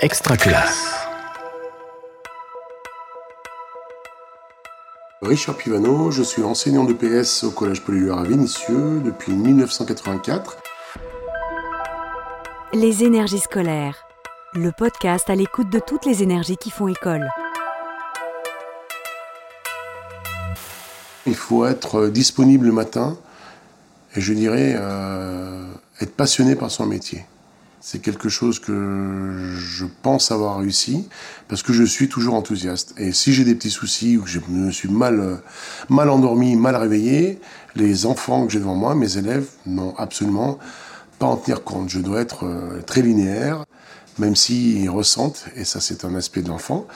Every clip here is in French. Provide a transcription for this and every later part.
Extra classe. Richard Pivano, je suis enseignant de PS au Collège Polyluire à Vénissieux depuis 1984. Les énergies scolaires. Le podcast à l'écoute de toutes les énergies qui font école. Il faut être disponible le matin et je dirais euh, être passionné par son métier. C'est quelque chose que je pense avoir réussi parce que je suis toujours enthousiaste. Et si j'ai des petits soucis ou que je me suis mal, mal endormi, mal réveillé, les enfants que j'ai devant moi, mes élèves, n'ont absolument pas en tenir compte. Je dois être euh, très linéaire, même s'ils ressentent, et ça c'est un aspect de l'enfant,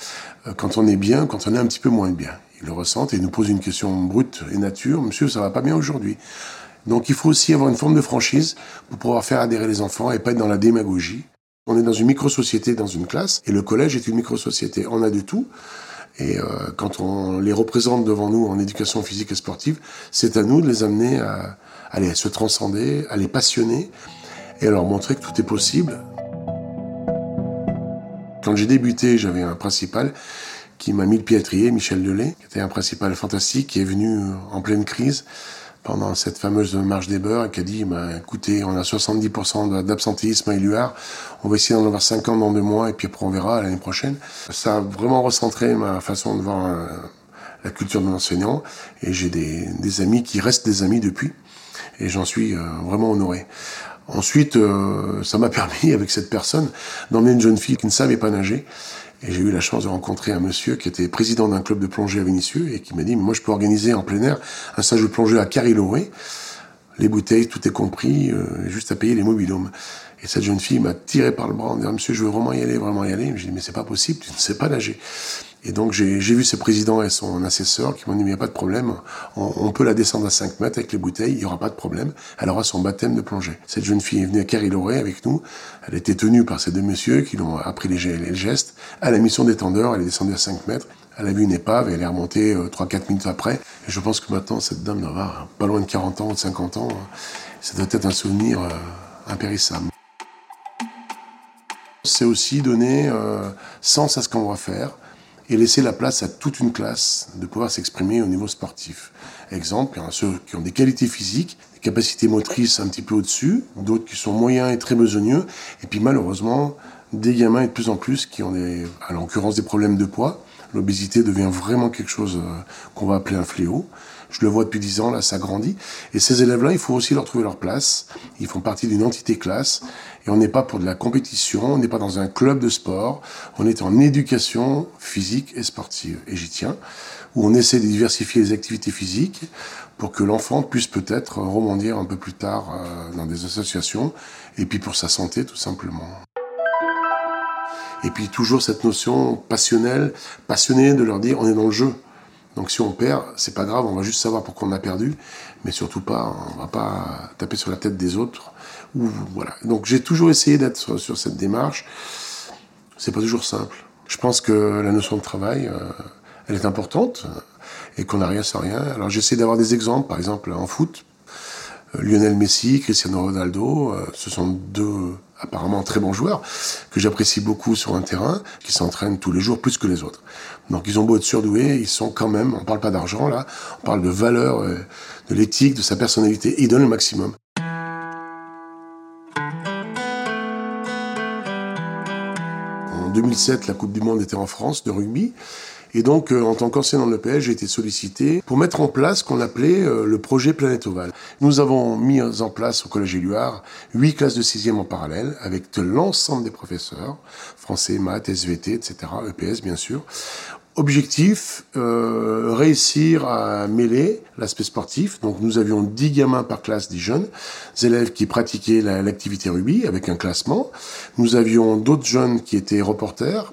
euh, quand on est bien, quand on est un petit peu moins bien. Ils le ressentent et nous posent une question brute et nature. Monsieur, ça va pas bien aujourd'hui? Donc il faut aussi avoir une forme de franchise pour pouvoir faire adhérer les enfants et pas être dans la démagogie. On est dans une micro-société, dans une classe, et le collège est une micro-société. On a de tout. Et euh, quand on les représente devant nous en éducation physique et sportive, c'est à nous de les amener à, à se transcender, à les passionner et à leur montrer que tout est possible. Quand j'ai débuté, j'avais un principal qui m'a mis le pied à trier, Michel Delay, qui était un principal fantastique, qui est venu en pleine crise pendant cette fameuse marche des beurs et qui a dit bah, écoutez, on a 70% d'absentéisme à Éluard, on va essayer d'en avoir 50 dans deux mois et puis après on verra l'année prochaine. Ça a vraiment recentré ma façon de voir euh, la culture de l'enseignant et j'ai des, des, amis qui restent des amis depuis et j'en suis euh, vraiment honoré. Ensuite, euh, ça m'a permis avec cette personne d'emmener une jeune fille qui ne savait pas nager et j'ai eu la chance de rencontrer un monsieur qui était président d'un club de plongée à Vénissieux et qui m'a dit, moi je peux organiser en plein air un stage de plongée à Cariloré. Les bouteilles, tout est compris, euh, juste à payer les mobilhomes. Et cette jeune fille m'a tiré par le bras en disant, monsieur, je veux vraiment y aller, vraiment y aller. J'ai dit, mais c'est pas possible, tu ne sais pas nager. Et donc j'ai vu ce président et son assesseur qui m'ont dit, il n'y a pas de problème, on, peut la descendre à 5 mètres avec les bouteilles, il n'y aura pas de problème, elle aura son baptême de plongée. Cette jeune fille est venue à Cariloré avec nous, elle était tenue par ces deux messieurs qui l'ont appris les, gestes. À la mission d'étendeur, elle est descendue à 5 mètres, elle a vu une épave et elle est remontée 3-4 euh, minutes après. Je pense que maintenant, cette dame doit avoir pas loin de 40 ans ou de 50 ans. Ça doit être un souvenir euh, impérissable. C'est aussi donner euh, sens à ce qu'on va faire et laisser la place à toute une classe de pouvoir s'exprimer au niveau sportif. Exemple, il y a ceux qui ont des qualités physiques, des capacités motrices un petit peu au-dessus, d'autres qui sont moyens et très besogneux, et puis malheureusement, des gamins et de plus en plus qui ont des, à l'occurrence des problèmes de poids. L'obésité devient vraiment quelque chose euh, qu'on va appeler un fléau. Je le vois depuis dix ans, là, ça grandit. Et ces élèves-là, il faut aussi leur trouver leur place. Ils font partie d'une entité classe. Et on n'est pas pour de la compétition, on n'est pas dans un club de sport. On est en éducation physique et sportive. Et j'y tiens. Où on essaie de diversifier les activités physiques pour que l'enfant puisse peut-être rebondir un peu plus tard euh, dans des associations. Et puis pour sa santé, tout simplement. Et puis toujours cette notion passionnelle, passionnée de leur dire on est dans le jeu. Donc si on perd, c'est pas grave, on va juste savoir pourquoi on a perdu, mais surtout pas, on va pas taper sur la tête des autres. Donc j'ai toujours essayé d'être sur cette démarche. C'est pas toujours simple. Je pense que la notion de travail, euh, elle est importante et qu'on n'a rien sans rien. Alors j'essaie d'avoir des exemples, par exemple en foot, Lionel Messi, Cristiano Ronaldo, euh, ce sont deux apparemment très bons joueurs, que j'apprécie beaucoup sur un terrain, qui s'entraînent tous les jours plus que les autres. Donc ils ont beau être surdoués, ils sont quand même, on parle pas d'argent là, on parle de valeur, euh, de l'éthique, de sa personnalité, ils donnent le maximum. En 2007, la Coupe du Monde était en France de rugby. Et donc, euh, en tant qu'enseignant de l'EPS, j'ai été sollicité pour mettre en place ce qu'on appelait euh, le projet Planète Ovale. Nous avons mis en place au Collège Éluard huit classes de sixième en parallèle avec l'ensemble des professeurs, français, maths, SVT, etc., EPS bien sûr. Objectif, euh, réussir à mêler l'aspect sportif. Donc nous avions 10 gamins par classe, 10 jeunes, des élèves qui pratiquaient l'activité rugby avec un classement. Nous avions d'autres jeunes qui étaient reporters,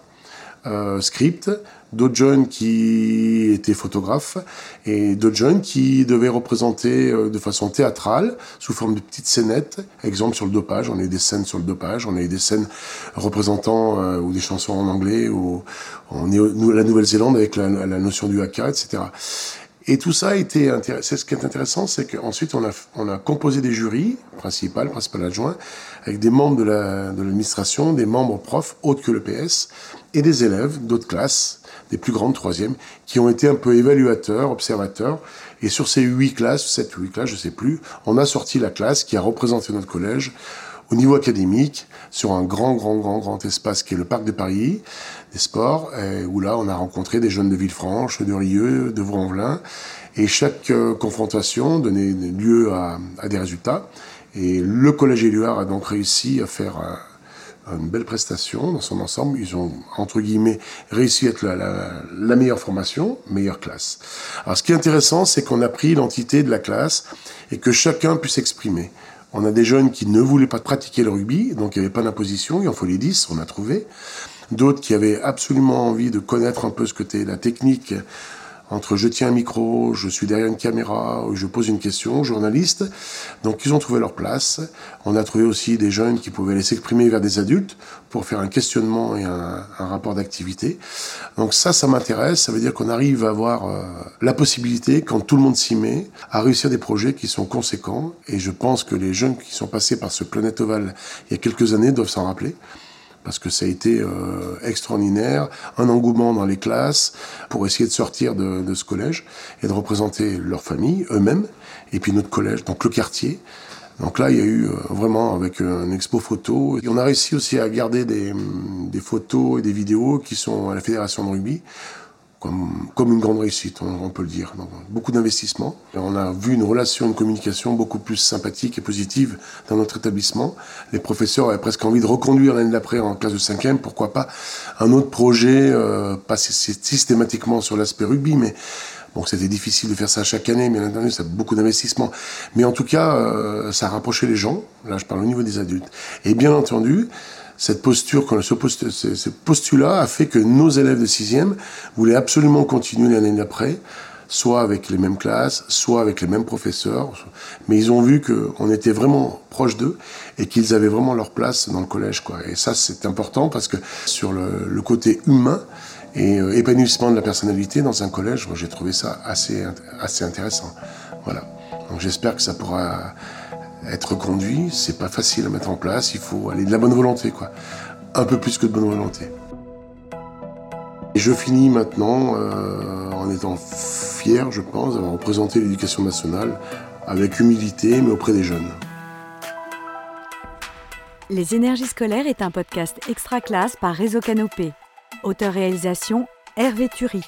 euh, script, d'autres jeunes qui étaient photographes et d'autres jeunes qui devaient représenter euh, de façon théâtrale, sous forme de petites scénettes. Exemple sur le dopage, on a eu des scènes sur le dopage, on a eu des scènes représentant euh, ou des chansons en anglais, ou est la Nouvelle-Zélande avec la, la, notion du haka, etc. Et tout ça a été intéressant. Ce qui est intéressant, c'est qu'ensuite on a, on a composé des jurys, principal, principal adjoint, avec des membres de l'administration, des membres profs, autres que le PS, et des élèves d'autres classes, des plus grandes, troisième, qui ont été un peu évaluateurs, observateurs. Et sur ces huit classes, sept ou huit classes, je sais plus, on a sorti la classe qui a représenté notre collège au niveau académique, sur un grand, grand, grand, grand espace qui est le Parc de Paris, des sports, où là, on a rencontré des jeunes de Villefranche, de Rieux, de Vaux-en-Velin, et chaque euh, confrontation donnait lieu à, des résultats. Et le Collège Éluard a donc réussi à faire une belle prestation dans son ensemble. Ils ont, entre guillemets, réussi à être la, la, la, meilleure formation, meilleure classe. Alors, ce qui est intéressant, c'est qu'on a pris l'entité de la classe et que chacun puisse s'exprimer. On a des jeunes qui ne voulaient pas pratiquer le rugby, donc il n'y avait pas d'imposition, il en faut les 10, on a trouvé. D'autres qui avaient absolument envie de connaître un peu ce que était la technique entre je tiens un micro, je suis derrière une caméra, je pose une question, journaliste. Donc ils ont trouvé leur place. On a trouvé aussi des jeunes qui pouvaient aller s'exprimer vers des adultes pour faire un questionnement et un, un rapport d'activité. Donc ça, ça m'intéresse. Ça veut dire qu'on arrive à avoir euh, la possibilité, quand tout le monde s'y met, à réussir des projets qui sont conséquents. Et je pense que les jeunes qui sont passés par ce Planète Oval il y a quelques années doivent s'en rappeler parce que ça a été euh, extraordinaire, un engouement dans les classes pour essayer de sortir de, ce collège et de représenter leur famille, eux-mêmes, et puis notre collège, donc le quartier. Donc là, il y a eu euh, vraiment avec un expo photo. Et on a réussi aussi à garder des, photos et des vidéos qui sont à la Fédération de rugby comme, comme une grande réussite, on, peut le dire. Beaucoup d'investissements. On a vu une relation, une communication beaucoup plus sympathique et positive dans notre établissement. Les professeurs avaient presque envie de reconduire l'année d'après en classe de cinquième, pourquoi pas un autre projet, euh, pas systématiquement sur l'aspect rugby, mais Bon, c'était difficile de faire ça chaque année, bien entendu, ça a beaucoup d'investissement. Mais en tout cas, euh, ça a rapproché les gens. Là, je parle au niveau des adultes. Et bien entendu, cette posture, ce, post, ce postulat a fait que nos élèves de sixième voulaient absolument continuer l'année d'après, soit avec les mêmes classes, soit avec les mêmes professeurs. Mais ils ont vu qu'on était vraiment proche d'eux et qu'ils avaient vraiment leur place dans le collège. Quoi. Et ça, c'est important parce que sur le, le côté humain, et euh, épanouissement de la personnalité dans un collège, j'ai trouvé ça assez, assez intéressant. Voilà. Donc j'espère que ça pourra être conduit. C'est pas facile à mettre en place. Il faut aller de la bonne volonté, quoi. Un peu plus que de bonne volonté. Et je finis maintenant euh, en étant fier, je pense, d'avoir représenté l'éducation nationale avec humilité, mais auprès des jeunes. Les énergies scolaires est un podcast extra classe par Réseau Canopé. Auteur-réalisation Hervé Thury.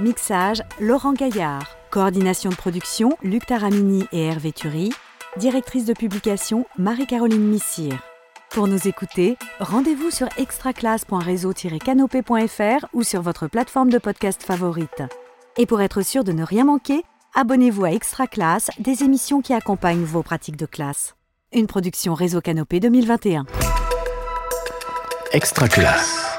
Mixage Laurent Gaillard. Coordination de production Luc Taramini et Hervé Thury. Directrice de publication Marie-Caroline Missire. Pour nous écouter, rendez-vous sur extraclasse.réseau-canopé.fr ou sur votre plateforme de podcast favorite. Et pour être sûr de ne rien manquer, abonnez-vous à Extra Classe, des émissions qui accompagnent vos pratiques de classe. Une production Réseau Canopé 2021. Extra Classe.